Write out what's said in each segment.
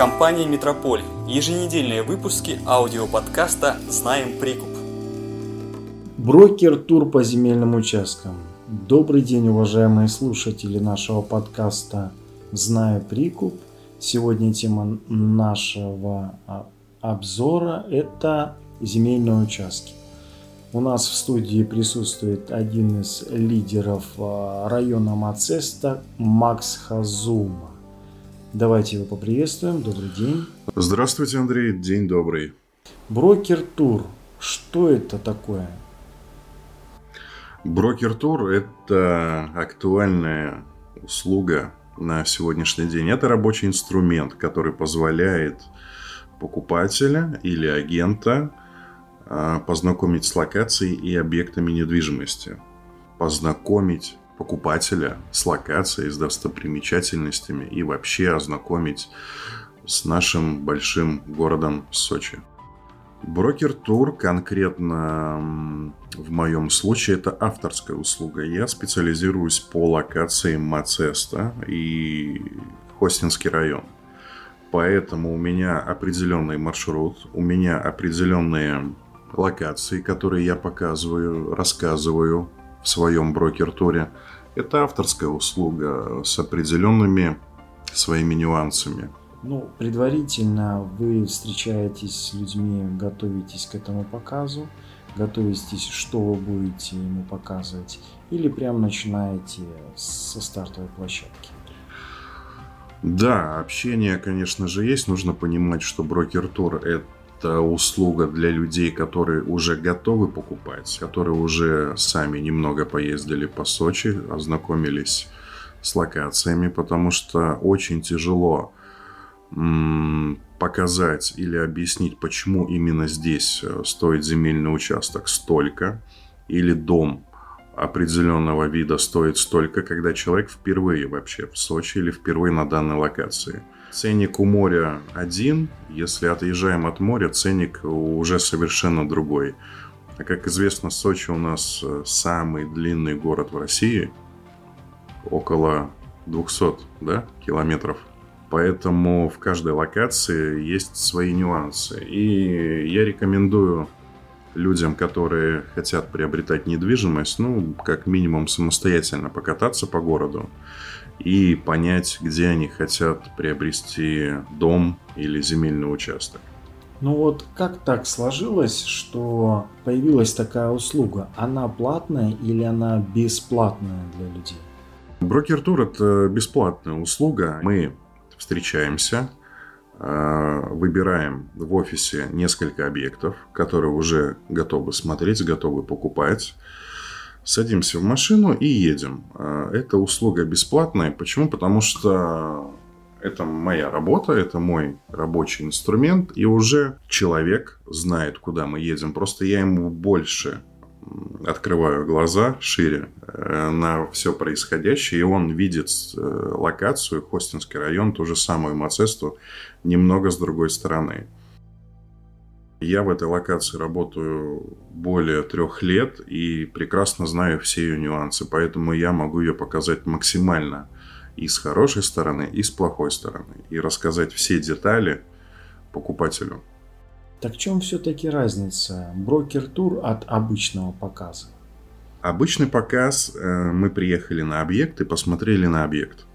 Компания «Метрополь». Еженедельные выпуски аудиоподкаста «Знаем прикуп». Брокер тур по земельным участкам. Добрый день, уважаемые слушатели нашего подкаста «Знаю прикуп». Сегодня тема нашего а, обзора – это земельные участки. У нас в студии присутствует один из лидеров а, района Мацеста Макс Хазума. Давайте его поприветствуем. Добрый день. Здравствуйте, Андрей. День добрый. Брокер Тур. Что это такое? Брокер Тур – это актуальная услуга на сегодняшний день. Это рабочий инструмент, который позволяет покупателя или агента а, познакомить с локацией и объектами недвижимости, познакомить покупателя с локацией, с достопримечательностями и вообще ознакомить с нашим большим городом Сочи. Брокер-тур конкретно в моем случае это авторская услуга. Я специализируюсь по локации Мацеста и Хостинский район. Поэтому у меня определенный маршрут, у меня определенные локации, которые я показываю, рассказываю в своем брокер-туре. Это авторская услуга с определенными своими нюансами. Ну, предварительно вы встречаетесь с людьми, готовитесь к этому показу, готовитесь, что вы будете ему показывать, или прям начинаете со стартовой площадки? Да, общение, конечно же, есть. Нужно понимать, что брокер-тур – это это услуга для людей, которые уже готовы покупать, которые уже сами немного поездили по Сочи, ознакомились с локациями, потому что очень тяжело показать или объяснить, почему именно здесь э, стоит земельный участок столько, или дом определенного вида стоит столько, когда человек впервые вообще в Сочи или впервые на данной локации – Ценник у моря один, если отъезжаем от моря, ценник уже совершенно другой. А как известно, Сочи у нас э, самый длинный город в России, около 200 да, километров. Поэтому в каждой локации есть свои нюансы. И я рекомендую людям, которые хотят приобретать недвижимость, ну, как минимум самостоятельно покататься по городу и понять, где они хотят приобрести дом или земельный участок. Ну вот как так сложилось, что появилась такая услуга? Она платная или она бесплатная для людей? Брокер-тур – это бесплатная услуга. Мы встречаемся, э, выбираем в офисе несколько объектов, которые уже готовы смотреть, готовы покупать садимся в машину и едем. А, эта услуга бесплатная. Почему? Потому что это моя работа, это мой рабочий инструмент, и уже человек знает, куда мы едем. Просто я ему больше открываю глаза шире э, на все происходящее, и он видит э, локацию, Хостинский район, ту же самую Мацесту, немного с другой стороны. Я в этой локации работаю более трех лет и прекрасно знаю все ее нюансы, поэтому я могу ее показать максимально и с хорошей стороны, и с плохой стороны, и рассказать все детали покупателю. Так в чем все-таки разница брокер-тур от обычного показа? Обычный показ э, мы приехали на объект и посмотрели на объект.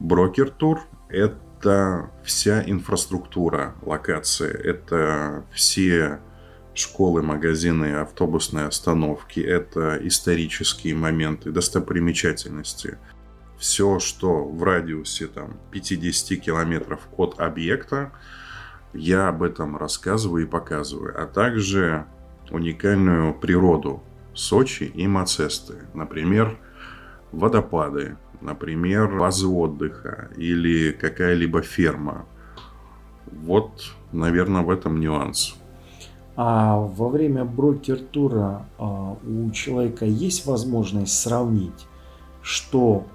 Брокер-тур – это это вся инфраструктура локации, это все школы, магазины, автобусные остановки, это исторические моменты, достопримечательности. Все, что в радиусе там, 50 километров от объекта, я об этом рассказываю и показываю. А также уникальную природу Сочи и Мацесты. Например, водопады, например, базы отдыха или какая-либо ферма. Вот, наверное, в этом нюанс. А во время брокер-тура а, у человека есть возможность сравнить, что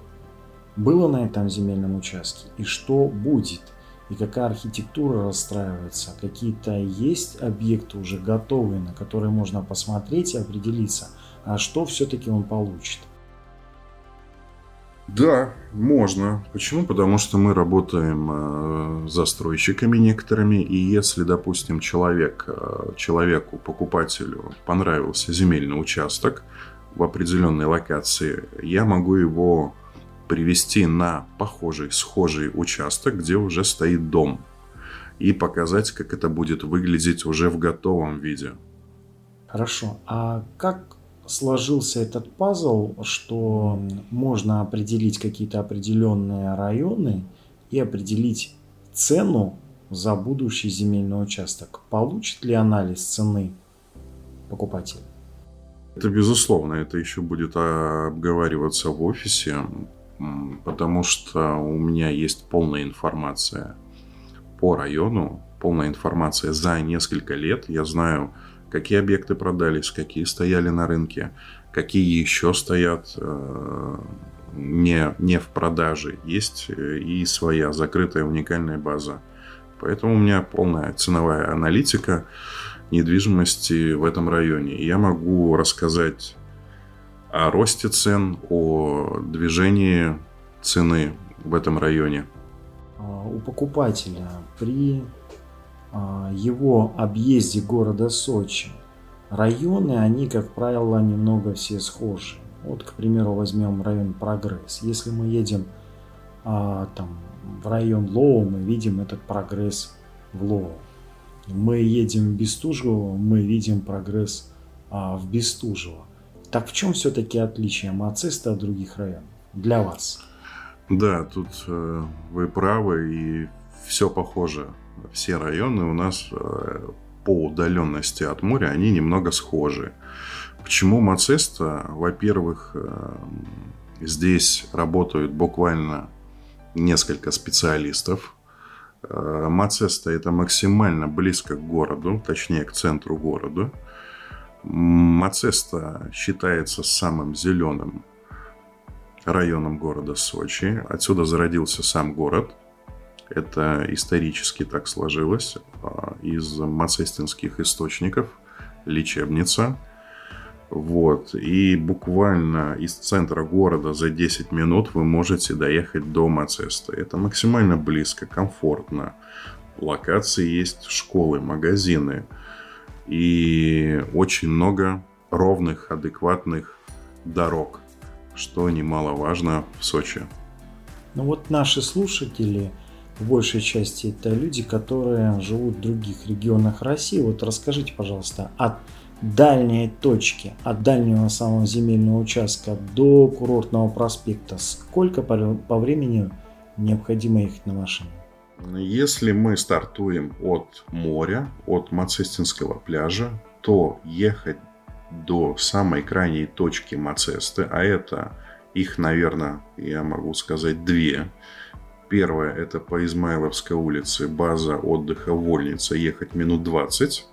было на этом земельном участке и что будет, и какая архитектура расстраивается, какие-то есть объекты уже готовые, на которые можно посмотреть и определиться, а что все-таки он получит. Да, можно. Почему? Потому что мы работаем э, застройщиками некоторыми, и если, допустим, человек, э, человеку, покупателю понравился земельный участок в определенной локации, я могу его привести на похожий, схожий участок, где уже стоит дом, и показать, как это будет выглядеть уже в готовом виде. Хорошо. А как сложился этот пазл, что можно определить какие-то определенные районы и определить цену за будущий земельный участок? Получит ли анализ цены покупатель? Это безусловно, это еще будет обговариваться в офисе потому что у меня есть полная информация по району, полная информация за несколько лет. Я знаю, какие объекты продались, какие стояли на рынке, какие еще стоят э, не, не в продаже. Есть э, и своя закрытая уникальная база. Поэтому у меня полная ценовая аналитика недвижимости в этом районе. Я могу рассказать о росте цен, о движении цены в этом районе? А, у покупателя при его объезде города Сочи районы, они, как правило, немного все схожи. Вот, к примеру, возьмем район Прогресс. Если мы едем а, там, в район Лоу, мы видим этот прогресс в Лоу. Мы едем в Бестужево, мы видим прогресс а, в Бестужево. Так в чем все-таки отличие Мацеста от других районов для вас? Да, тут э, вы правы, и все похоже. Все районы у нас э, по удаленности от моря, они немного схожи. Почему Мацеста? Во-первых, э, здесь работают буквально несколько специалистов. Э, Мацеста это максимально близко к городу, точнее к центру города. Мацеста считается самым зеленым районом города Сочи. Отсюда зародился сам город. Это исторически так сложилось. А, из мацестинских источников лечебница. Вот. И буквально из центра города за 10 минут вы можете доехать до Мацеста. Это максимально близко, комфортно. Локации есть школы, магазины – и очень много ровных, адекватных дорог, что немаловажно в Сочи. Ну вот наши слушатели, в большей части это люди, которые живут в других регионах России. Вот расскажите, пожалуйста, от дальней точки, от дальнего самого земельного участка до курортного проспекта, сколько по, по времени необходимо ехать на машине? Если мы стартуем от моря, от Мацестинского пляжа, то ехать до самой крайней точки Мацесты, а это их, наверное, я могу сказать, две. Первая – это по Измайловской улице, база отдыха Вольница, ехать минут 20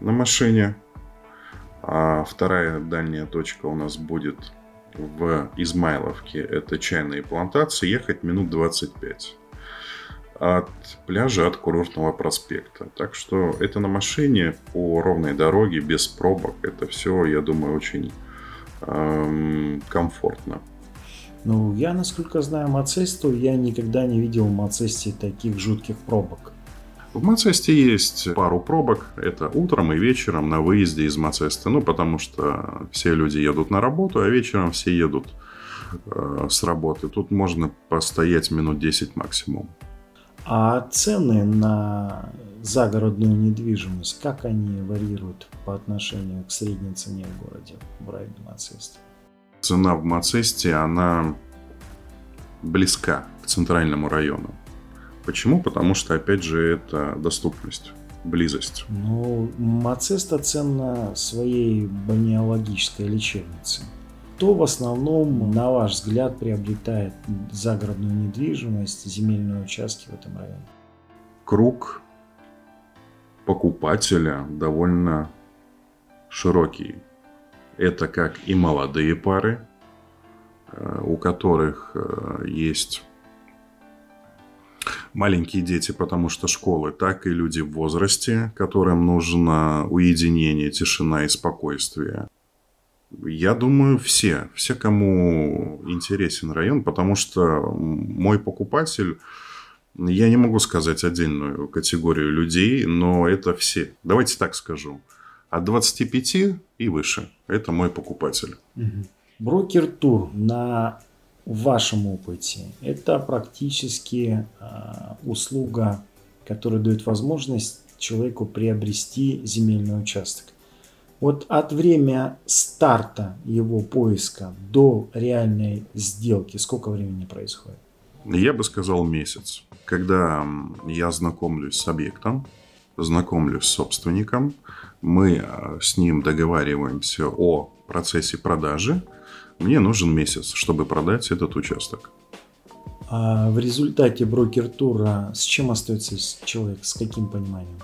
на машине. А вторая дальняя точка у нас будет в Измайловке, это чайные плантации, ехать минут 25 от пляжа, от курортного проспекта. Так что это на машине по ровной дороге, без пробок. Это все, я думаю, очень эм, комфортно. Ну, я, насколько знаю Мацесту, я никогда не видел в Мацесте таких жутких пробок. В Мацесте есть пару пробок. Это утром и вечером на выезде из Мацеста. Ну, потому что все люди едут на работу, а вечером все едут э, с работы. Тут можно постоять минут 10 максимум. А цены на загородную недвижимость, как они варьируют по отношению к средней цене в городе, в районе Мацесте? Цена в Мацесте, она близка к центральному району. Почему? Потому что, опять же, это доступность, близость. Ну, Мацеста ценна своей бальнеологической лечебницей. Кто в основном, на ваш взгляд, приобретает загородную недвижимость, земельные участки в этом районе? Круг покупателя довольно широкий. Это как и молодые пары, э, у которых э, есть маленькие дети, потому что школы, так и люди в возрасте, которым нужно уединение, тишина и спокойствие. Я думаю, все. Все, кому интересен район, потому что мой покупатель, я не могу сказать отдельную категорию людей, но это все. Давайте так скажу. От 25 и выше. Это мой покупатель. Брокер-тур на вашем опыте это практически э, услуга, которая дает возможность человеку приобрести земельный участок. Вот от времени старта его поиска до реальной сделки сколько времени происходит? Я бы сказал месяц. Когда я знакомлюсь с объектом, знакомлюсь с собственником, мы э, с ним договариваемся о процессе продажи, мне нужен месяц, чтобы продать этот участок. А в результате брокер-тура с чем остается человек, с каким пониманием?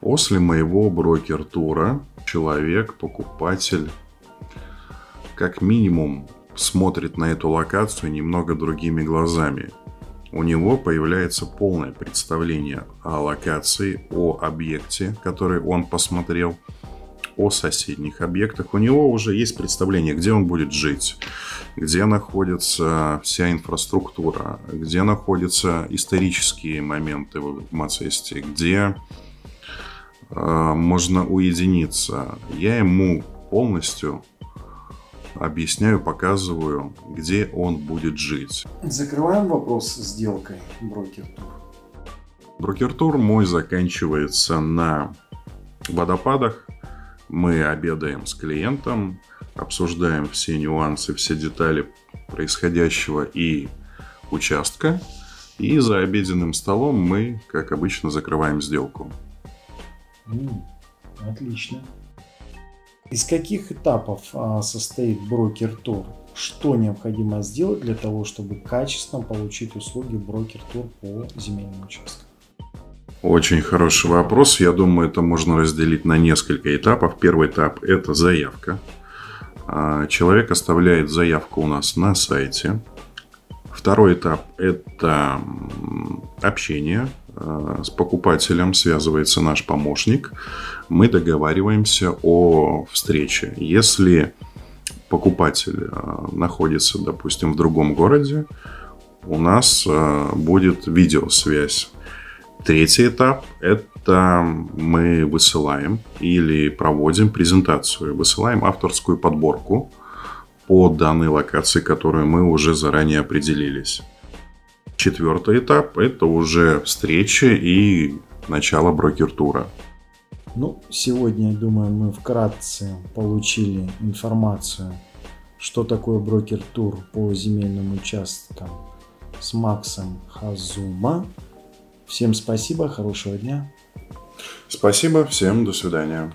После моего брокер-тура человек, покупатель, как минимум смотрит на эту локацию немного другими глазами. У него появляется полное представление о локации, о объекте, который он посмотрел, о соседних объектах. У него уже есть представление, где он будет жить, где находится вся инфраструктура, где находятся исторические моменты в Мацесте, где Э, можно уединиться. Я ему полностью объясняю, показываю, где он будет жить. Закрываем вопрос с сделкой брокер-тур. Брокер-тур мой заканчивается на водопадах. Мы обедаем с клиентом, обсуждаем все нюансы, все детали происходящего и участка. И за обеденным столом мы, как обычно, закрываем сделку. М, Отлично. Из каких этапов а, состоит брокер-тур? Что необходимо сделать для того, чтобы качественно получить услуги брокер-тур по земельным участкам? Очень хороший вопрос. Я думаю, это можно разделить на несколько этапов. Первый этап – это заявка. А, Человек оставляет заявку у нас на сайте. Второй этап – это общение. А, С покупателем связывается наш помощник. Мы договариваемся о встрече. Если покупатель а, находится, допустим, в другом городе, у нас а, будет видеосвязь. Третий этап – это мы высылаем или проводим презентацию, высылаем авторскую подборку по данной локации, которую мы уже заранее определились. Четвертый этап – это уже встреча и начало брокер-тура. Ну, сегодня, я думаю, мы вкратце получили информацию, что такое брокер-тур по земельным участкам с Максом Хазума. Всем спасибо, хорошего дня. Спасибо, всем до свидания.